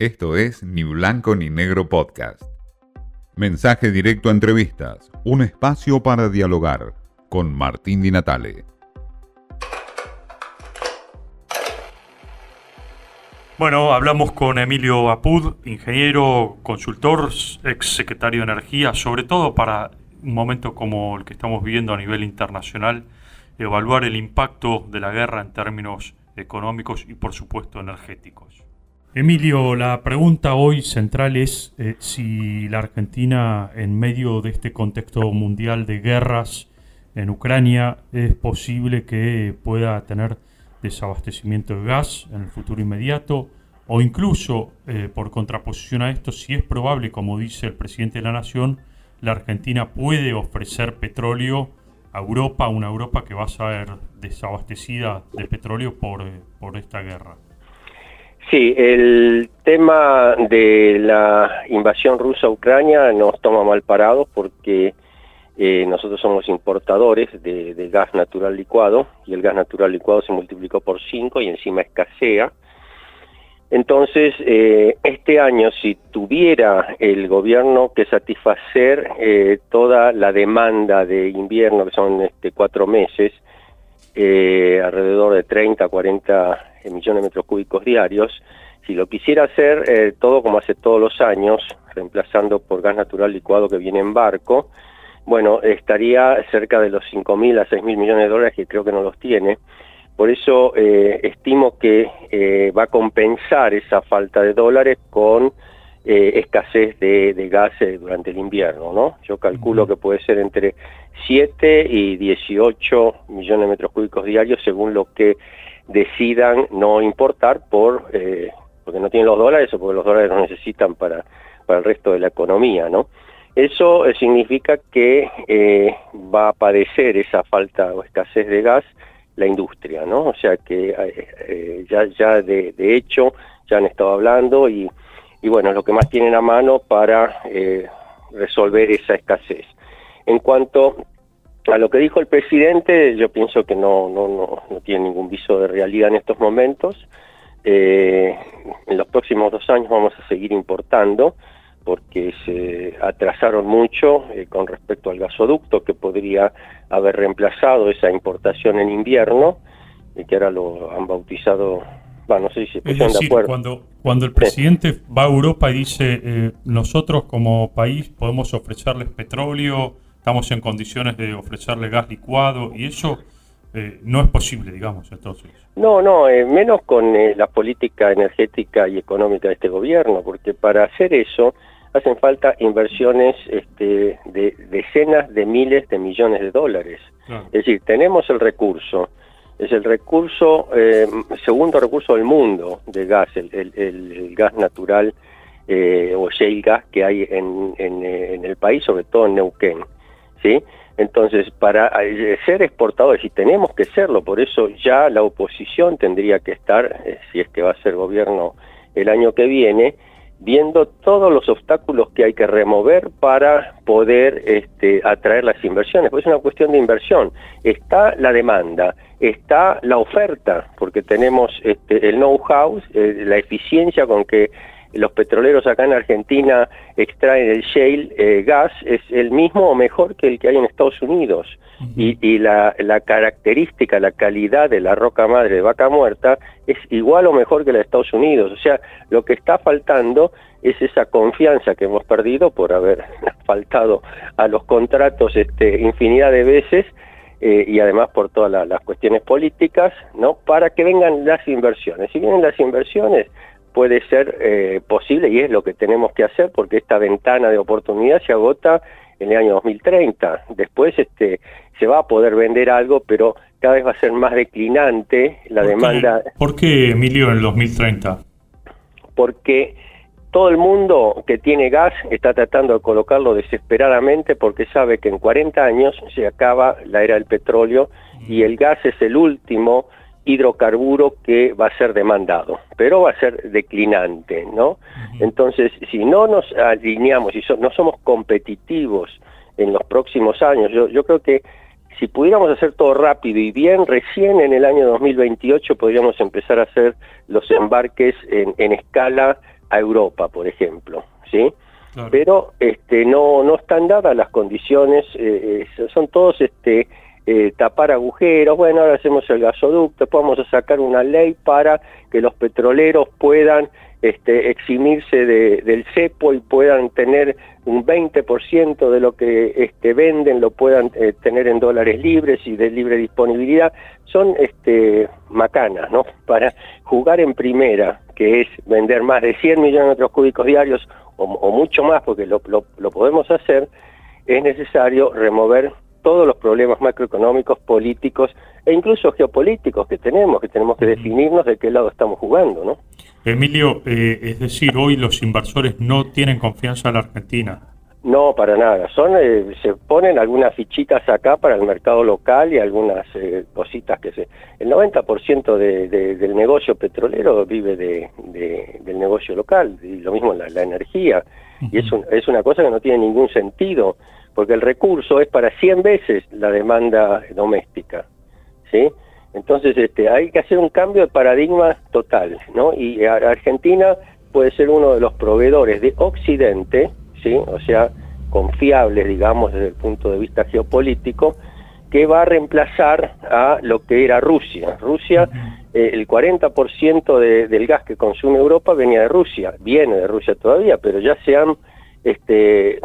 Esto es Ni Blanco ni Negro Podcast. Mensaje directo a entrevistas, un espacio para dialogar con Martín Di Natale. Bueno, hablamos con Emilio Apud, ingeniero, consultor, ex secretario de Energía, sobre todo para un momento como el que estamos viviendo a nivel internacional, evaluar el impacto de la guerra en términos económicos y por supuesto energéticos. Emilio, la pregunta hoy central es eh, si la Argentina, en medio de este contexto mundial de guerras en Ucrania, es posible que pueda tener desabastecimiento de gas en el futuro inmediato, o incluso, eh, por contraposición a esto, si es probable, como dice el presidente de la Nación, la Argentina puede ofrecer petróleo a Europa, una Europa que va a ser desabastecida de petróleo por, eh, por esta guerra. Sí, el tema de la invasión rusa a Ucrania nos toma mal parados porque eh, nosotros somos importadores de, gas natural licuado y el gas natural licuado se multiplicó por 5 y encima escasea. Entonces, eh, este año, si tuviera el gobierno que satisfacer eh, toda la demanda de invierno, que son este, cuatro meses, alrededor de 30, 40 millones de metros cúbicos diarios, si lo quisiera hacer todo como hace todos los años, reemplazando por gas natural licuado que viene en barco, bueno, estaría cerca de los 5.000 a 6.000 millones de dólares, que creo que no los tiene. Por eso eh, estimo que eh, va a compensar esa falta de dólares con eh, escasez de, de gas durante el invierno, ¿no? Yo calculo que puede ser entre 7 y 18 millones de metros cúbicos diarios según lo que decidan no importar por porque no tienen los dólares o porque los dólares los necesitan para, para el resto de la economía, ¿no? Eso eh, significa que eh, va a padecer esa falta o escasez de gas la industria, ¿no? O sea que eh, ya, ya de, hecho ya han estado hablando y, y bueno, lo que más tienen a mano para resolver esa escasez. En cuanto a lo que dijo el presidente, yo pienso que no, no, no, no tiene ningún viso de realidad en estos momentos. en los próximos dos años vamos a seguir importando porque se atrasaron mucho eh, con respecto al gasoducto que podría haber reemplazado esa importación en invierno y que ahora lo han bautizado, bueno, no sé si se pusieron de acuerdo. Cuando, cuando el presidente va a Europa y dice eh, nosotros como país podemos ofrecerles petróleo, estamos en condiciones de ofrecerle gas licuado y eso eh, no es posible, digamos, entonces. No, no, menos con la política energética y económica de este gobierno, porque para hacer eso hacen falta inversiones este, de decenas de miles de millones de dólares. Es decir, tenemos el recurso, es el recurso, eh, segundo recurso del mundo de gas, el, gas natural eh, o shale gas que hay en, en, el país, sobre todo en Neuquén. ¿Sí? Entonces, para eh, ser exportadores, y tenemos que serlo, por eso ya la oposición tendría que estar, si es que va a ser gobierno el año que viene, viendo todos los obstáculos que hay que remover para poder este, atraer las inversiones, pues es una cuestión de inversión. Está la demanda, está la oferta, porque tenemos este, el know-how, eh, la eficiencia con que los petroleros acá en Argentina extraen el shale eh, gas es el mismo o mejor que el que hay en Estados Unidos. Y, la, característica, la calidad de la roca madre de vaca muerta es igual o mejor que la de Estados Unidos. O sea, lo que está faltando es esa confianza que hemos perdido por haber faltado a los contratos este, infinidad de veces eh, y además por todas las cuestiones políticas, ¿no? Para que vengan las inversiones. Si vienen las inversiones, puede ser eh, posible y es lo que tenemos que hacer porque esta ventana de oportunidad se agota en el año 2030. Después este, se va a poder vender algo, pero cada vez va a ser más declinante la demanda. ¿Por qué, Emilio, en el 2030? Porque todo el mundo que tiene gas está tratando de colocarlo desesperadamente porque sabe que en 40 años se acaba la era del petróleo y el gas es el último hidrocarburo que va a ser demandado, pero va a ser declinante, ¿no? Entonces, si no nos alineamos y no somos competitivos en los próximos años, yo, yo creo que si pudiéramos hacer todo rápido y bien, recién en el año 2028 podríamos empezar a hacer los embarques en, en escala a Europa, por ejemplo, ¿sí? Pero este, no, no están dadas las condiciones, eh, eh, son todos este, eh, tapar agujeros, bueno, ahora hacemos el gasoducto, después vamos a sacar una ley para que los petroleros puedan este, eximirse del cepo y puedan tener un 20% de lo que este, venden, lo puedan tener en dólares libres y de libre disponibilidad, son este, macanas, ¿no? Para jugar en primera, que es vender más de 100 millones de metros cúbicos diarios o, mucho más, porque lo, podemos hacer, es necesario remover todos los problemas macroeconómicos, políticos e incluso geopolíticos que tenemos, que tenemos que definirnos de qué lado estamos jugando, ¿no? Emilio, eh, es decir, hoy los inversores no tienen confianza en la Argentina. No, para nada. Son eh, se ponen algunas fichitas acá para el mercado local y algunas eh, cositas que se. El 90% de, del negocio petrolero vive de, del negocio local y lo mismo la, la energía. Y es, es una cosa que no tiene ningún sentido porque el recurso es para 100 veces la demanda doméstica, ¿sí? Entonces este, hay que hacer un cambio de paradigma total, ¿no? Y Argentina puede ser uno de los proveedores de Occidente ¿sí? o sea, confiables, digamos, desde el punto de vista geopolítico, que va a reemplazar a lo que era Rusia. Rusia, eh, el 40% de, del gas que consume Europa venía de Rusia, viene de Rusia todavía, pero ya se han este,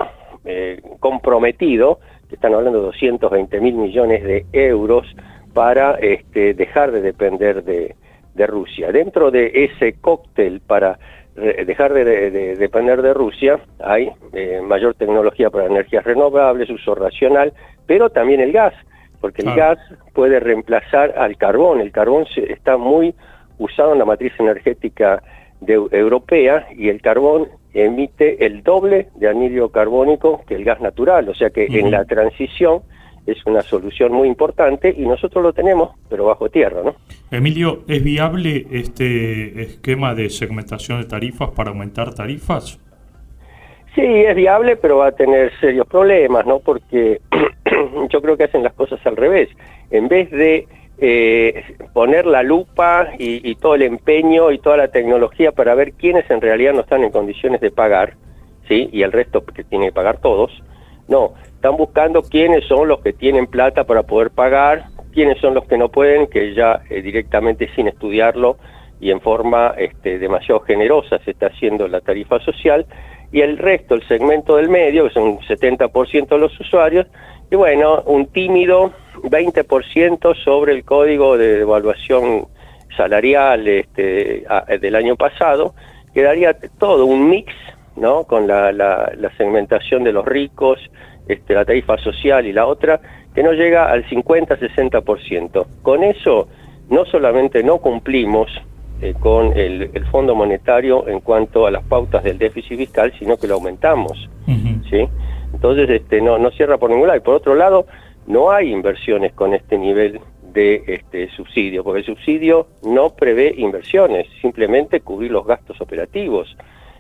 eh, comprometido, están hablando de 220 mil millones de euros, para este, dejar de depender de, de Rusia. Dentro de ese cóctel para dejar de, depender de Rusia, hay eh, mayor tecnología para energías renovables, uso racional, pero también el gas, porque el gas puede reemplazar al carbón. El carbón se, está muy usado en la matriz energética de, europea y el carbón emite el doble de anhídrido carbónico que el gas natural, o sea que en la transición es una solución muy importante y nosotros lo tenemos, pero bajo tierra, ¿no? Emilio, ¿es viable este esquema de segmentación de tarifas para aumentar tarifas? Sí, es viable, pero va a tener serios problemas, ¿no? Porque yo creo que hacen las cosas al revés. En vez de eh, poner la lupa y, todo el empeño y toda la tecnología para ver quiénes en realidad no están en condiciones de pagar, ¿sí? Y el resto que tiene que pagar todos, no, están buscando quiénes son los que tienen plata para poder pagar, quiénes son los que no pueden, que ya eh, directamente sin estudiarlo y en forma este, demasiado generosa se está haciendo la tarifa social, y el resto, el segmento del medio, que son un 70% de los usuarios, y bueno, un tímido 20% sobre el código de evaluación salarial este, del año pasado, quedaría todo un mix, ¿no? Con la, la, la segmentación de los ricos, este, la tarifa social y la otra, que no llega al 50-60%. Con eso no solamente no cumplimos eh, con el, Fondo Monetario en cuanto a las pautas del déficit fiscal, sino que lo aumentamos. ¿sí? Entonces este, no, no cierra por ningún lado. Y por otro lado, no hay inversiones con este nivel de este subsidio, porque el subsidio no prevé inversiones, simplemente cubrir los gastos operativos.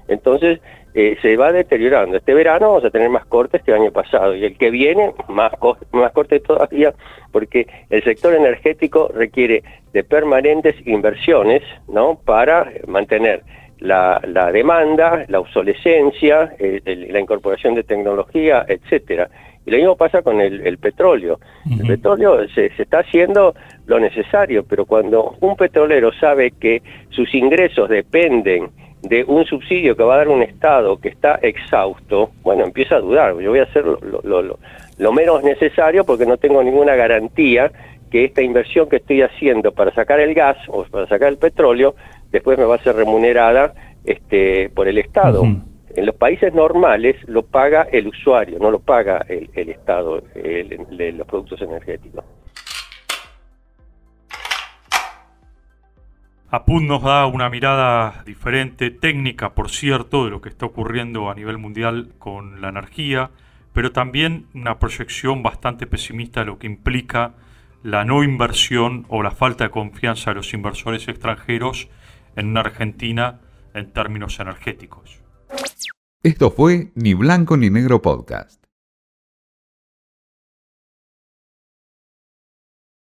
Entonces, eh, se va deteriorando. Este verano vamos a tener más cortes que el año pasado y el que viene más, más cortes todavía porque el sector energético requiere de permanentes inversiones ¿no? para mantener la, la demanda, la obsolescencia, la incorporación de tecnología, etcétera. Y lo mismo pasa con el, petróleo. El petróleo se, se, está haciendo lo necesario, pero cuando un petrolero sabe que sus ingresos dependen de un subsidio que va a dar un Estado que está exhausto, bueno, empieza a dudar, yo voy a hacer lo, menos necesario porque no tengo ninguna garantía que esta inversión que estoy haciendo para sacar el gas o para sacar el petróleo, después me va a ser remunerada este, por el Estado. En los países normales lo paga el usuario, no lo paga el, el Estado, los productos energéticos. APUD nos da una mirada diferente, técnica, por cierto, de lo que está ocurriendo a nivel mundial con la energía, pero también una proyección bastante pesimista de lo que implica la no inversión o la falta de confianza de los inversores extranjeros en Argentina en términos energéticos. Esto fue Ni Blanco ni Negro Podcast.